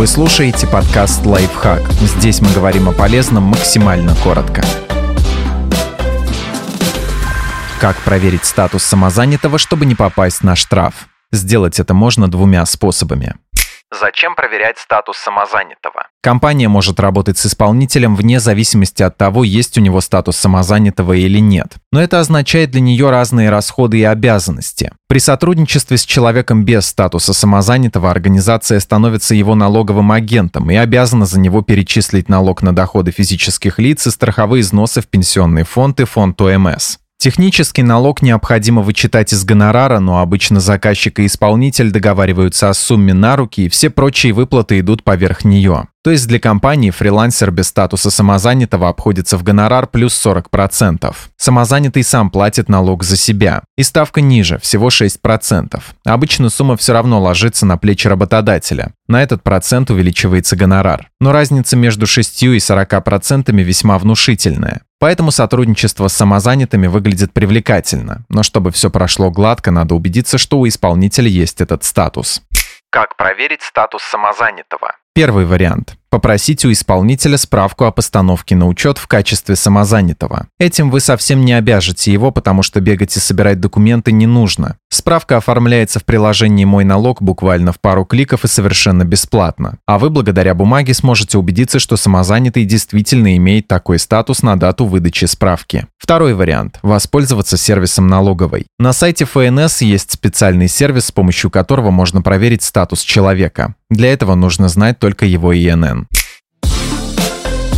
Вы слушаете подкаст «Лайфхак». Здесь мы говорим о полезном максимально коротко. Как проверить статус самозанятого, чтобы не попасть на штраф? Сделать это можно двумя способами. Зачем проверять статус самозанятого? Компания может работать с исполнителем вне зависимости от того, есть у него статус самозанятого или нет. Но это означает для нее разные расходы и обязанности. При сотрудничестве с человеком без статуса самозанятого организация становится его налоговым агентом и обязана за него перечислить налог на доходы физических лиц и страховые взносы в пенсионный фонд и фонд ОМС. Технический налог необходимо вычитать из гонорара, но обычно заказчик и исполнитель договариваются о сумме на руки, и все прочие выплаты идут поверх нее. То есть для компании фрилансер без статуса самозанятого обходится в гонорар плюс 40%. Самозанятый сам платит налог за себя. И ставка ниже, всего 6%. Обычно сумма все равно ложится на плечи работодателя. На этот процент увеличивается гонорар. Но разница между 6 и 40% весьма внушительная. Поэтому сотрудничество с самозанятыми выглядит привлекательно. Но чтобы все прошло гладко, надо убедиться, что у исполнителя есть этот статус. Как проверить статус самозанятого? Первый вариант. Попросите у исполнителя справку о постановке на учет в качестве самозанятого. Этим вы совсем не обяжете его, потому что бегать и собирать документы не нужно. Справка оформляется в приложении «Мой налог» буквально в пару кликов и совершенно бесплатно. А вы благодаря бумаге сможете убедиться, что самозанятый действительно имеет такой статус на дату выдачи справки. Второй вариант – воспользоваться сервисом налоговой. На сайте ФНС есть специальный сервис, с помощью которого можно проверить статус человека. Для этого нужно знать только его ИНН.